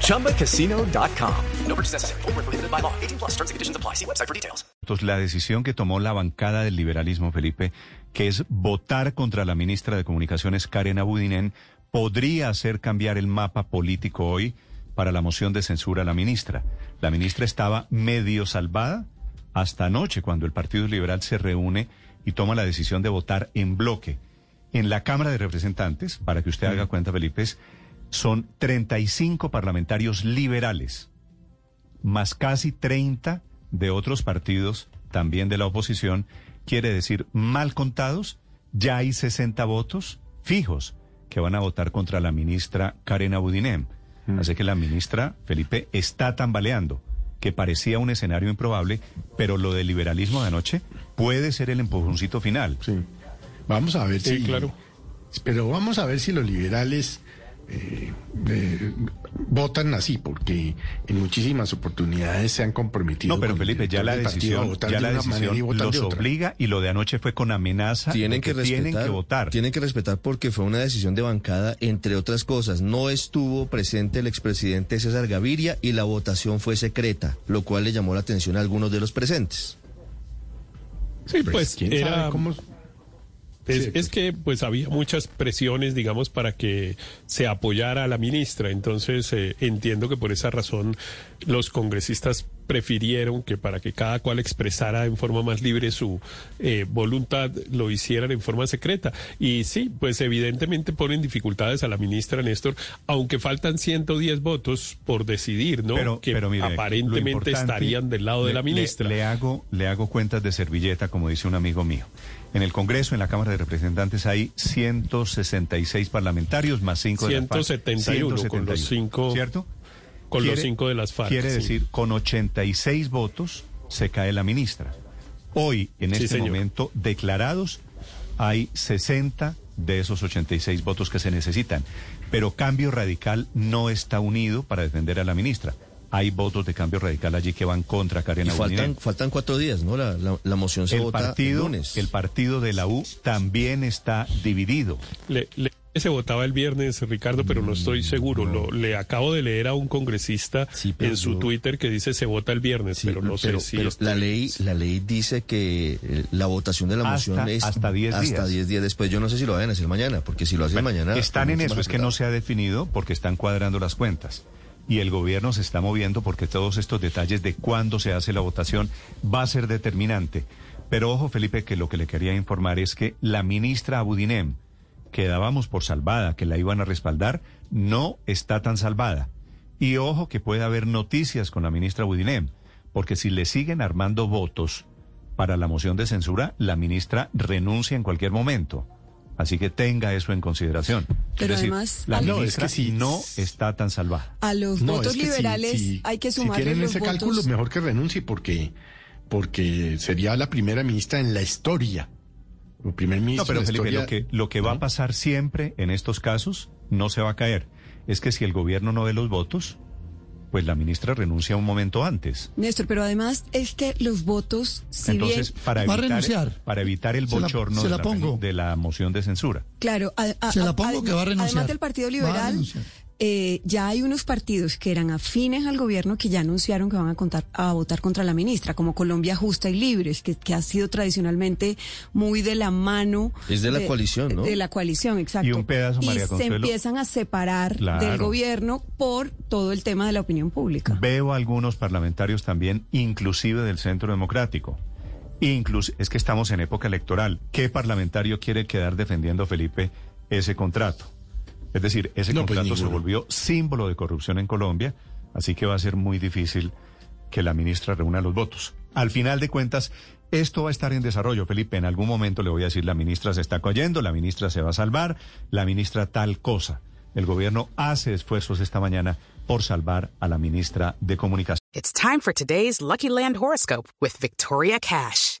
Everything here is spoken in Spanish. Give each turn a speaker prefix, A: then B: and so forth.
A: ChumbaCasino.com. No purchase necessary. Full prohibited by law. 18 plus terms and conditions apply. See website for details.
B: La decisión que tomó la bancada del liberalismo, Felipe, que es votar contra la ministra de Comunicaciones, Karen Abudinen, podría hacer cambiar el mapa político hoy para la moción de censura a la ministra. La ministra estaba medio salvada hasta anoche, cuando el Partido Liberal se reúne y toma la decisión de votar en bloque. En la Cámara de Representantes, para que usted haga cuenta, Felipe, son 35 parlamentarios liberales, más casi 30 de otros partidos, también de la oposición, quiere decir, mal contados, ya hay 60 votos fijos que van a votar contra la ministra Karen Abudinem. Así que la ministra, Felipe, está tambaleando que parecía un escenario improbable, pero lo del liberalismo de anoche puede ser el empujoncito final.
C: Sí. Vamos a ver
D: sí,
C: si.
D: claro.
C: Pero vamos a ver si los liberales eh, eh, votan así, porque en muchísimas oportunidades se han comprometido.
B: No, pero Felipe, ya la decisión, ya la decisión los obliga y lo de anoche fue con amenaza.
E: Tienen que, respetar,
B: tienen que votar.
E: Tienen que respetar porque fue una decisión de bancada, entre otras cosas. No estuvo presente el expresidente César Gaviria y la votación fue secreta, lo cual le llamó la atención a algunos de los presentes.
D: Sí, pues,
C: pues ¿quién
D: era...
C: sabe cómo
D: es,
C: Sí,
D: es que pues había muchas presiones, digamos, para que se apoyara a la ministra. Entonces eh, entiendo que por esa razón los congresistas prefirieron que para que cada cual expresara en forma más libre su eh, voluntad, lo hicieran en forma secreta. Y sí, pues evidentemente ponen dificultades a la ministra Néstor, aunque faltan 110 votos por decidir, ¿no?
B: Pero,
D: que
B: pero mire, lo
D: aparentemente estarían del lado de la ministra.
B: Le, le hago, le hago cuentas de servilleta, como dice un amigo mío. En el Congreso, en la Cámara de Representantes, hay 166 parlamentarios más 5 de la FARC.
D: 171 con los cinco-
B: ¿Cierto?
D: Con los
B: Quiere-
D: cinco de las FARC.
B: Quiere
D: sí.
B: decir, con 86 votos se cae la ministra. Hoy, en
D: Sí,
B: este
D: señor.
B: momento, declarados, hay 60 de esos 86 votos que se necesitan. Pero Cambio Radical no está unido para defender a la ministra. Hay votos de Cambio Radical allí que van contra Karen
E: Y faltan, cuatro días, ¿no? La, la, la moción se
B: El
E: vota
B: partido,
E: el lunes.
B: el partido de la U también está dividido.
D: Le, le- se votaba el viernes, Ricardo, pero no estoy seguro. Lo, le acabo de leer a un congresista
E: Sí, pero
D: en su
E: yo-
D: Twitter que dice se vota el viernes,
E: Sí,
D: pero no
E: pero-
D: sé si estoy-
E: la ley la ley dice que eh, la votación de la
B: Hasta-
E: moción es
B: hasta 10
E: hasta
B: días.
E: 10 días después. Yo no sé si lo vayan a hacer mañana, porque si lo hacen mañana
B: Están en eso, es que no se ha definido porque están cuadrando las cuentas. Y el gobierno se está moviendo porque todos estos detalles de cuándo se hace la votación va a ser determinante. Pero ojo, Felipe, que lo que le quería informar es que la ministra Abudinem, que dábamos por salvada, que la iban a respaldar, no está tan salvada. Y ojo que puede haber noticias con la ministra Abudinem, porque si le siguen armando votos para la moción de censura, la ministra renuncia en cualquier momento. Así que tenga eso en consideración.
F: Pero
B: es decir,
F: además,
B: la
C: No, es
B: ministra
C: que si-
B: no está tan salvada.
F: A los
C: No,
F: votos
C: es que si-
F: liberales
C: si-
F: hay que
C: Si quieren
F: los
C: ese
F: votos.
C: cálculo, mejor que renuncie porque, porque sería la primera ministra en la historia. O primer ministro
B: No, pero Felipe,
C: historia.
B: lo que, lo que va a pasar siempre en estos casos no se va a caer. Es que si el gobierno no ve los votos, pues la ministra renuncia un momento antes.
F: Néstor, pero además es que los votos, si
B: Entonces,
F: bien,
B: para
G: Va a
B: evitar,
G: renunciar.
B: para evitar el
G: Se la-
B: bochorno
G: se
B: de,
G: la
B: de la moción de censura.
F: claro, a- a-
G: Se la
F: a-
G: pongo que va a renunciar.
F: además del Partido
G: Va a
F: Liberal,
G: renunciar.
F: Eh, ya hay unos partidos que eran afines al gobierno que ya anunciaron que van a, contar, a votar contra la ministra, como Colombia Justa y Libres, que, que ha sido tradicionalmente muy de la mano.
E: Es de la coalición, ¿no?
F: De la coalición, exacto.
B: Y un pedazo,
F: Y
B: María
F: se
B: Consuelo.
F: empiezan a separar
B: Claro.
F: del gobierno por todo el tema de la opinión pública.
B: Veo algunos parlamentarios también, inclusive del Centro Democrático. Incluso, es que estamos en época electoral. ¿Qué parlamentario quiere quedar defendiendo, Felipe, ese contrato? Es decir, ese
C: No, pues,
B: contrato se volvió símbolo de corrupción en Colombia, así que va a ser muy difícil que la ministra reúna los votos. Al final de cuentas, esto va a estar en desarrollo, Felipe. En algún momento le voy a decir, la ministra se está cayendo, la ministra se va a salvar, la ministra tal cosa. El gobierno hace esfuerzos esta mañana por salvar a la ministra de Comunicación.
G: It's time for today's Lucky Land horoscope with Victoria Cash.